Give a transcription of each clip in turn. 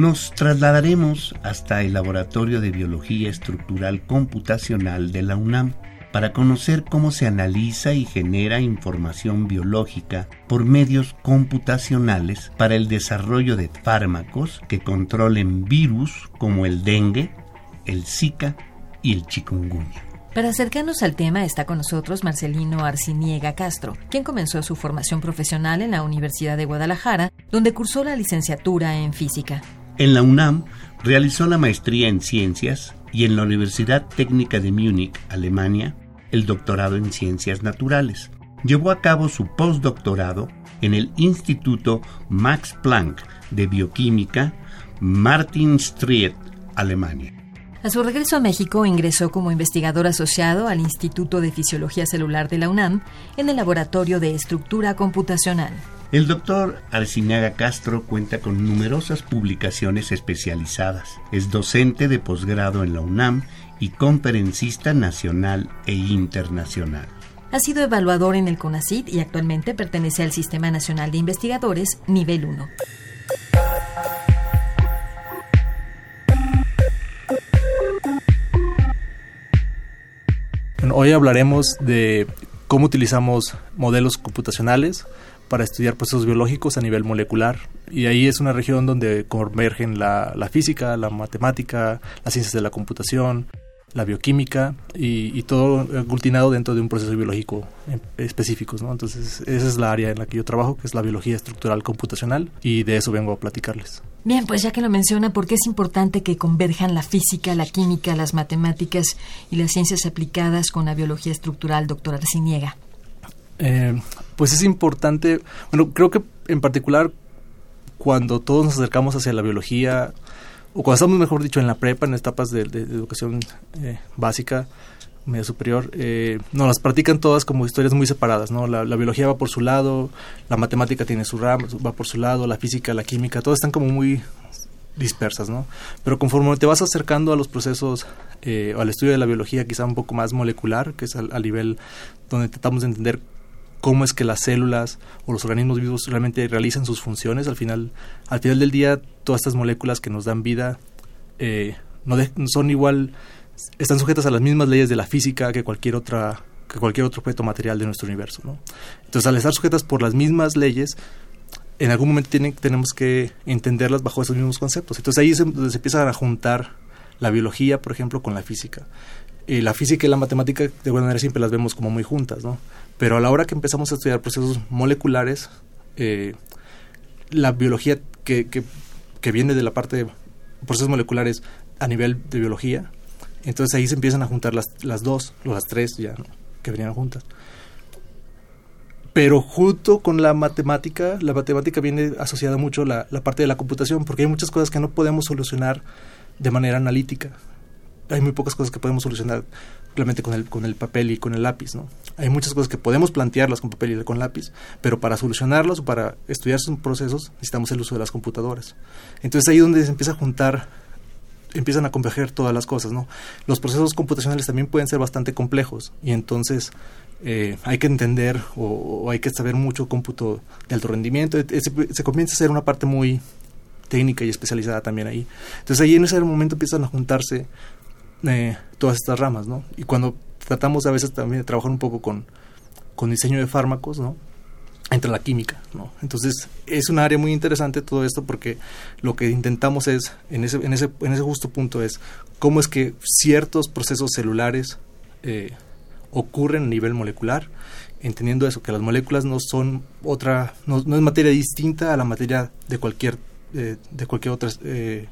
nos trasladaremos hasta el Laboratorio de Biología Estructural Computacional de la UNAM para conocer cómo se analiza y genera información biológica por medios computacionales para el desarrollo de fármacos que controlen virus como el dengue, el Zika y el chikungunya. Para acercarnos al tema está con nosotros Marcelino Arciniega Castro, quien comenzó su formación profesional en la Universidad de Guadalajara, donde cursó la licenciatura en física. En la UNAM realizó la maestría en ciencias y en la Universidad Técnica de Múnich, Alemania, el doctorado en ciencias naturales. Llevó a cabo su postdoctorado en el Instituto Max Planck de Bioquímica, Martin Striet, Alemania. A su regreso a México ingresó como investigador asociado al Instituto de Fisiología Celular de la UNAM en el Laboratorio de Estructura Computacional. El doctor Arcinaga Castro cuenta con numerosas publicaciones especializadas. Es docente de posgrado en la UNAM y conferencista nacional e internacional. Ha sido evaluador en el CONACYT y actualmente pertenece al Sistema Nacional de Investigadores Nivel 1. hoy hablaremos de cómo utilizamos modelos computacionales para estudiar procesos biológicos a nivel molecular. Y ahí es una región donde convergen la, física, la matemática, las ciencias de la computación, la bioquímica y, todo aglutinado dentro de un proceso biológico específico. Entonces, esa es la área en la que yo trabajo, que es la biología estructural computacional, y de eso vengo a platicarles. Bien, pues ya que lo menciona, ¿por qué es importante que converjan la física, la química, las matemáticas y las ciencias aplicadas con la biología estructural, doctor Arciniega? Eh, pues es importante, bueno, creo que en particular cuando todos nos acercamos hacia la biología, o cuando estamos, mejor dicho, en la prepa, en etapas de, educación eh, básica, media superior, eh, no, las practican todas como historias muy separadas, ¿no? La, biología va por su lado, la matemática tiene su rama, va por su lado, la física, la química, todas están como muy dispersas, ¿no? Pero conforme te vas acercando a los procesos, eh, al estudio de la biología quizá un poco más molecular, que es al, nivel donde tratamos de entender cómo es que las células o los organismos vivos realmente realizan sus funciones. Al final, al final del día, todas estas moléculas que nos dan vida eh, no son igual, están sujetas a las mismas leyes de la física que cualquier otra que cualquier otro objeto material de nuestro universo. ¿no? Entonces, al estar sujetas por las mismas leyes, en algún momento tienen, tenemos que entenderlas bajo esos mismos conceptos. Entonces ahí se, se empiezan a juntar la biología, por ejemplo, con la física. Y la física y la matemática, de alguna manera, siempre las vemos como muy juntas, ¿no? Pero a la hora que empezamos a estudiar procesos moleculares, eh, la biología que, que, viene de la parte de procesos moleculares a nivel de biología, entonces ahí se empiezan a juntar las, las dos, las tres ya, que venían juntas. Pero junto con la matemática, la matemática viene asociada mucho la, la parte de la computación, porque hay muchas cosas que no podemos solucionar de manera analítica. Hay muy pocas cosas que podemos solucionar simplemente con el, con el papel y con el lápiz, ¿no? Hay muchas cosas que podemos plantearlas con papel y con lápiz, pero para solucionarlas o para estudiar sus procesos necesitamos el uso de las computadoras. Entonces ahí es donde se empieza a juntar, empiezan a converger todas las cosas, ¿no? Los procesos computacionales también pueden ser bastante complejos y entonces eh, hay que entender o, hay que saber mucho cómputo de alto rendimiento. Se, se comienza a ser una parte muy técnica y especializada también ahí. Entonces ahí en ese momento empiezan a juntarse eh, todas estas ramas, ¿no? Y cuando tratamos a veces también de trabajar un poco con, con diseño de fármacos, ¿no? Entra la química, ¿no? Entonces es un área muy interesante todo esto porque lo que intentamos es, en ese, justo punto es, cómo es que ciertos procesos celulares eh, ocurren a nivel molecular, entendiendo eso, que las moléculas no son otra, no, es materia distinta a la materia de cualquier, eh, de cualquier otra eh,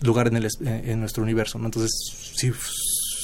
lugar en, el, en nuestro universo. ¿no? Entonces, si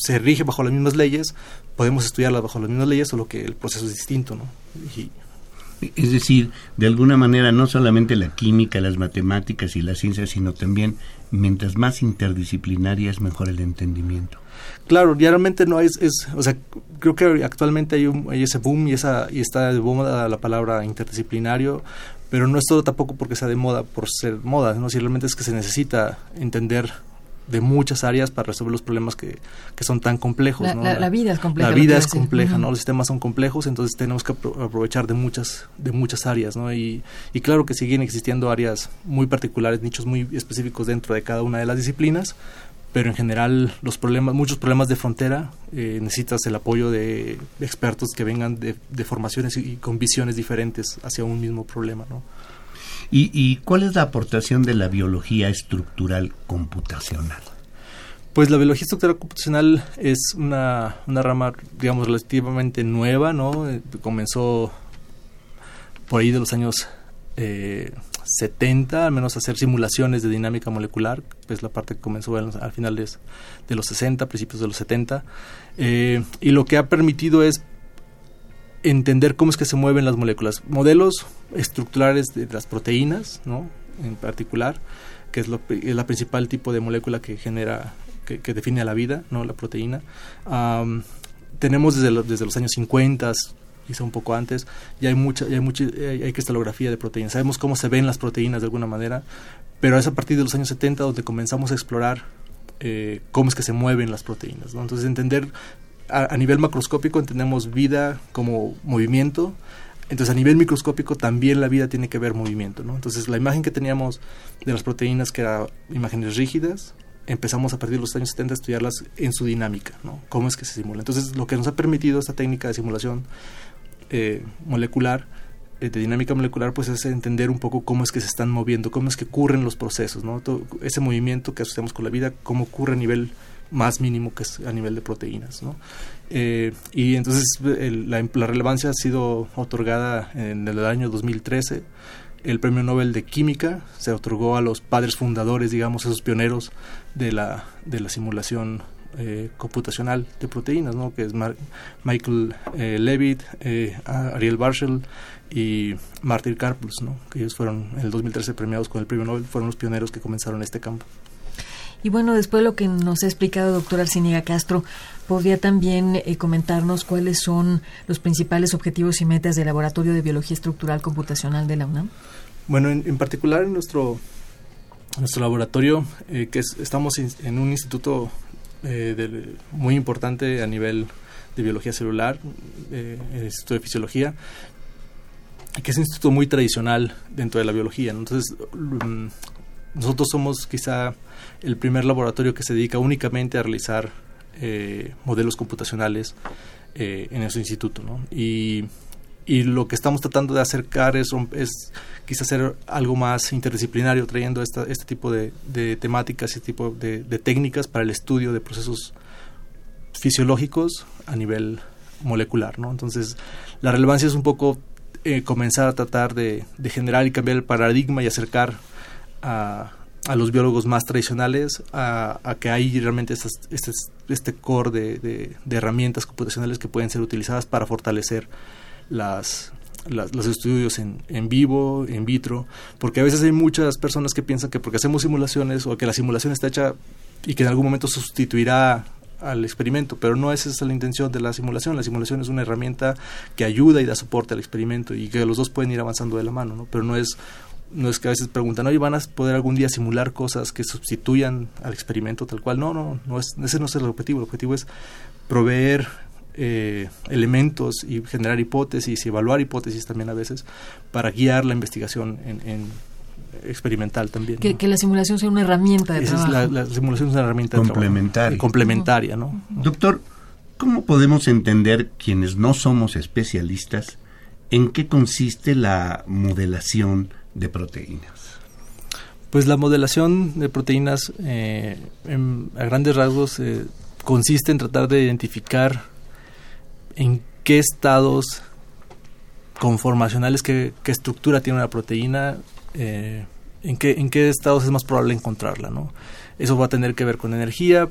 se rige bajo las mismas leyes, podemos estudiarlas bajo las mismas leyes, solo que el proceso es distinto. ¿no? Y Es decir, de alguna manera no solamente la química, las matemáticas y la ciencia, sino también mientras más interdisciplinaria es mejor el entendimiento. Claro, realmente no es, es, o sea, creo que actualmente hay, un, hay ese boom y esa y está de moda la palabra interdisciplinario, pero no es todo tampoco porque sea de moda por ser moda, no simplemente es que se necesita entender de muchas áreas para resolver los problemas que, que son tan complejos. La, ¿no? la, la vida es compleja. La vida es compleja, ¿no? Los sistemas son complejos, entonces tenemos que aprovechar de muchas, de muchas áreas, ¿no? Y, y claro que siguen existiendo áreas muy particulares, nichos muy específicos dentro de cada una de las disciplinas, pero en general los problemas, muchos problemas de frontera, eh, necesitas el apoyo de expertos que vengan de, de formaciones y, y con visiones diferentes hacia un mismo problema, ¿no? ¿Y, ¿Y, cuál es la aportación de la biología estructural computacional? Pues la biología estructural computacional es una, una rama, digamos, relativamente nueva, ¿no? Eh, comenzó por ahí de los años eh, 70, al menos hacer simulaciones de dinámica molecular, es la parte que comenzó al, al final de, de, los 60, principios de los 70, eh, y lo que ha permitido es entender cómo es que se mueven las moléculas, modelos estructurales de las proteínas, ¿no? En particular, que es, lo, es la principal tipo de molécula que genera, que, que define a la vida, ¿no? La proteína. Um, tenemos desde, lo, desde los años 50, quizá un poco antes, ya hay mucha, ya hay, mucha, hay, hay cristalografía de proteínas. Sabemos cómo se ven las proteínas de alguna manera, pero es a partir de los años 70 donde comenzamos a explorar eh, cómo es que se mueven las proteínas. ¿no? Entonces, entender a, nivel macroscópico entendemos vida como movimiento. Entonces, a nivel microscópico también la vida tiene que ver movimiento. ¿no? Entonces, la imagen que teníamos de las proteínas, que eran imágenes rígidas, empezamos a partir de los años 70 a estudiarlas en su dinámica, ¿no? Cómo es que se simula. Entonces, lo que nos ha permitido esta técnica de simulación eh, molecular, eh, de dinámica molecular, pues es entender un poco cómo es que se están moviendo, cómo es que ocurren los procesos, ¿no? Todo ese movimiento que asociamos con la vida, cómo ocurre a nivel más mínimo que es a nivel de proteínas, ¿no? Eh, y entonces el, la, la, relevancia ha sido otorgada en el año 2013. El premio Nobel de Química se otorgó a los padres fundadores, digamos, esos pioneros de la, de la simulación eh, computacional de proteínas, ¿no? que es Michael eh, Levitt, eh, Ariel Barshall y Martin Karplus, ¿no? que ellos fueron en el 2013 premiados con el premio Nobel, fueron los pioneros que comenzaron este campo. Y bueno, después de lo que nos ha explicado doctor Arciniega Castro, ¿podría también eh, comentarnos cuáles son los principales objetivos y metas del Laboratorio de Biología Estructural Computacional de la UNAM? Bueno, en, particular en nuestro, nuestro laboratorio, eh, que es, estamos en un instituto eh, muy importante a nivel de biología celular, el Instituto de Fisiología, que es un instituto muy tradicional dentro de la biología. Entonces, um, nosotros somos quizá el primer laboratorio que se dedica únicamente a realizar eh, modelos computacionales eh, en ese instituto. ¿no? Y, lo que estamos tratando de acercar es, es quizá hacer algo más interdisciplinario, trayendo esta, este tipo de, temáticas este tipo de, técnicas para el estudio de procesos fisiológicos a nivel molecular. ¿no? Entonces, la relevancia es un poco eh, comenzar a tratar de generar y cambiar el paradigma y acercar a, a los biólogos más tradicionales a, a que hay realmente estas, este, este core de, de, herramientas computacionales que pueden ser utilizadas para fortalecer las, las, los estudios en, en, vivo, en vitro, porque a veces hay muchas personas que piensan que porque hacemos simulaciones o que la simulación está hecha y que en algún momento sustituirá al experimento, pero no esa es la intención de la simulación. La simulación es una herramienta que ayuda y da soporte al experimento y que los dos pueden ir avanzando de la mano, ¿no? pero no es no es que a veces preguntan, oye, ¿van a poder algún día simular cosas que sustituyan al experimento tal cual? No, no, no es, ese no es el objetivo. El objetivo es proveer eh, elementos y generar hipótesis y evaluar hipótesis también a veces para guiar la investigación en, en experimental también. Que, ¿no? que, la simulación sea una herramienta de Esa trabajo. Es la, la, simulación es una herramienta complementaria. De complementaria, ¿no? Doctor, ¿cómo podemos entender quienes no somos especialistas en qué consiste la modelación de proteínas? Pues la modelación de proteínas eh, a grandes rasgos eh, consiste en tratar de identificar en qué estados conformacionales, qué, qué estructura tiene una proteína, eh, en, qué, en qué estados es más probable encontrarla. ¿no? Eso va a tener que ver con energía,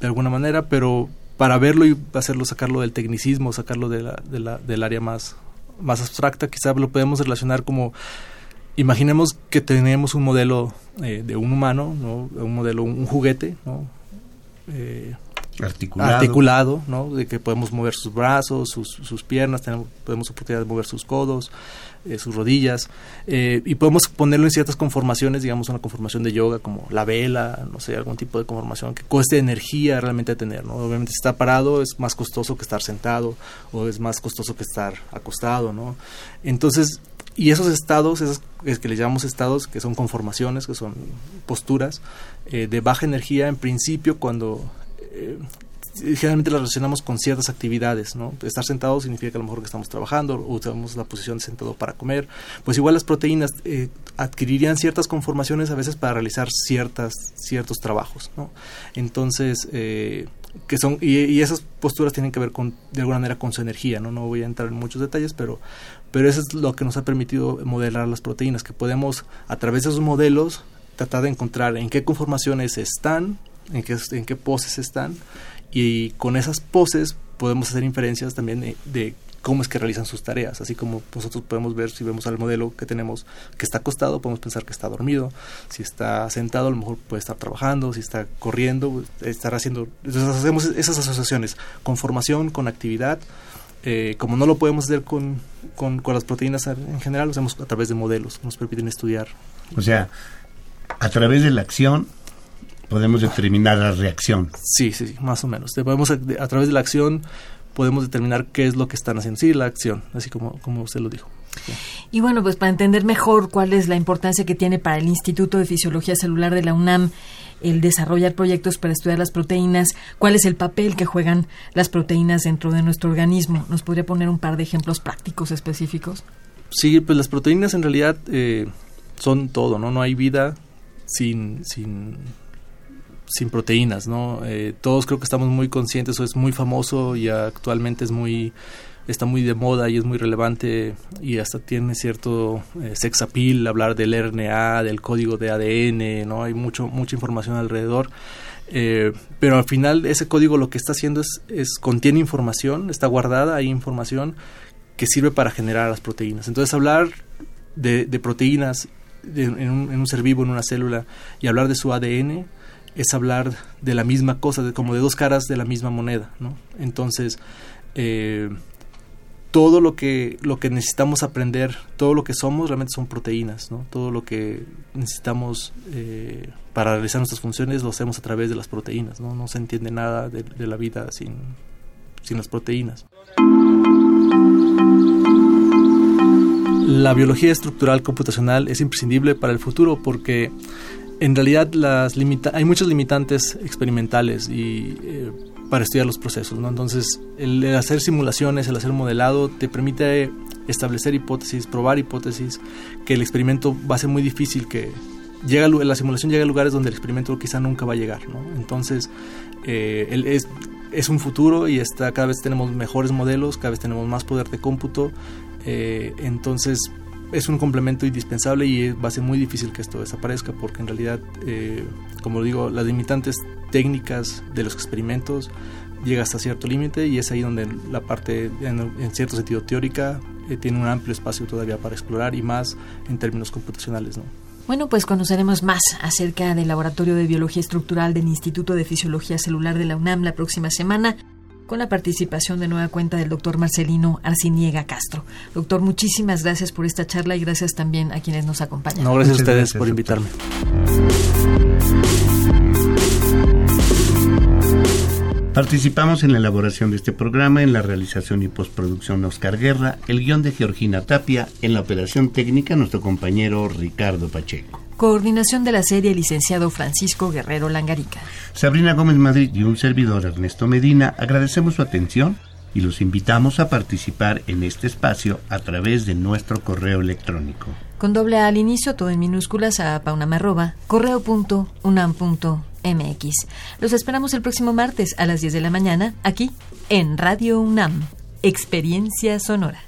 de alguna manera, pero para verlo y hacerlo, sacarlo del tecnicismo, sacarlo de la, del área más más abstracta, quizá lo podemos relacionar como imaginemos que tenemos un modelo eh, de un humano, ¿no? un modelo, un juguete, ¿no? Eh, articulado. articulado, ¿no? De que podemos mover sus brazos, sus, sus piernas, tenemos, podemos oportunidad de mover sus codos, eh, sus rodillas, eh, y podemos ponerlo en ciertas conformaciones, digamos una conformación de yoga como la vela, no sé, algún tipo de conformación que cueste energía realmente tener, ¿no? Obviamente si está parado es más costoso que estar sentado o es más costoso que estar acostado, ¿no? Entonces, y esos estados, esos que le llamamos estados, que son conformaciones, que son posturas eh, de baja energía, en principio cuando eh, generalmente las relacionamos con ciertas actividades, ¿no? Estar sentado significa que a lo mejor que estamos trabajando o usamos la posición de sentado para comer. Pues igual las proteínas eh, adquirirían ciertas conformaciones a veces para realizar ciertas, ciertos trabajos, ¿no? Entonces, eh, que son, y, esas posturas tienen que ver con, de alguna manera con su energía, ¿no? No voy a entrar en muchos detalles, pero, pero eso es lo que nos ha permitido modelar las proteínas, que podemos a través de esos modelos tratar de encontrar en qué conformaciones están, en qué, en qué poses están y con esas poses podemos hacer inferencias también de, cómo es que realizan sus tareas, así como nosotros podemos ver si vemos al modelo que tenemos que está acostado, podemos pensar que está dormido, si está sentado a lo mejor puede estar trabajando, si está corriendo, estar haciendo, entonces hacemos esas asociaciones con formación, con actividad, eh, como no lo podemos hacer con, con, con las proteínas en general, lo hacemos a través de modelos que nos permiten estudiar. O sea, a través de la acción podemos determinar la reacción. Sí, sí, más o menos. Podemos, a, través de la acción podemos determinar qué es lo que están haciendo. Sí, la acción, así como, como usted lo dijo. Y bueno, pues para entender mejor cuál es la importancia que tiene para el Instituto de Fisiología Celular de la UNAM el desarrollar proyectos para estudiar las proteínas, cuál es el papel que juegan las proteínas dentro de nuestro organismo. ¿Nos podría poner un par de ejemplos prácticos específicos? Sí, pues las proteínas en realidad eh, son todo, ¿no? No hay vida sin, sin sin proteínas, ¿no? Eh, todos creo que estamos muy conscientes, eso es muy famoso y actualmente es muy está muy de moda y es muy relevante y hasta tiene cierto eh, sex appeal hablar del RNA, del código de ADN, ¿no? Hay mucho mucha información alrededor. Eh, pero al final ese código lo que está haciendo es, es contiene información, está guardada hay información que sirve para generar las proteínas. Entonces hablar de, proteínas en, un, en un ser vivo, en una célula, y hablar de su ADN, es hablar de la misma cosa, de, como de dos caras de la misma moneda, ¿no? Entonces, eh, todo lo que, lo que necesitamos aprender, todo lo que somos realmente son proteínas, ¿no? Todo lo que necesitamos eh, para realizar nuestras funciones lo hacemos a través de las proteínas, ¿no? No se entiende nada de, de la vida sin, sin las proteínas. La biología estructural computacional es imprescindible para el futuro porque en realidad las limita hay muchos limitantes experimentales y eh, para estudiar los procesos, ¿no? Entonces, el, hacer simulaciones, el hacer modelado te permite establecer hipótesis, probar hipótesis, que el experimento va a ser muy difícil que llega la simulación llega a lugares donde el experimento quizá nunca va a llegar, ¿no? Entonces, eh, es, es un futuro y está cada vez tenemos mejores modelos, cada vez tenemos más poder de cómputo, eh, entonces es un complemento indispensable y va a ser muy difícil que esto desaparezca porque en realidad, eh, como digo, las limitantes técnicas de los experimentos llega hasta cierto límite y es ahí donde la parte, en, cierto sentido teórica, eh, tiene un amplio espacio todavía para explorar y más en términos computacionales. ¿no? Bueno, pues conoceremos más acerca del Laboratorio de Biología Estructural del Instituto de Fisiología Celular de la UNAM la próxima semana con la participación de nueva cuenta del doctor Marcelino Arciniega Castro. Doctor, muchísimas gracias por esta charla y gracias también a quienes nos acompañan. No, gracias a ustedes por invitarme. Participamos en la elaboración de este programa, en la realización y postproducción Oscar Guerra, el guion de Georgina Tapia, en la operación técnica nuestro compañero Ricardo Pacheco. Coordinación de la serie, licenciado Francisco Guerrero Langarica. Sabrina Gómez Madrid y un servidor Ernesto Medina agradecemos su atención y los invitamos a participar en este espacio a través de nuestro correo electrónico. Con doble A al inicio, todo en minúsculas a paunamarroba, correo.unam.mx. Los esperamos el próximo martes a las 10 de la mañana, aquí en Radio UNAM. Experiencia Sonora.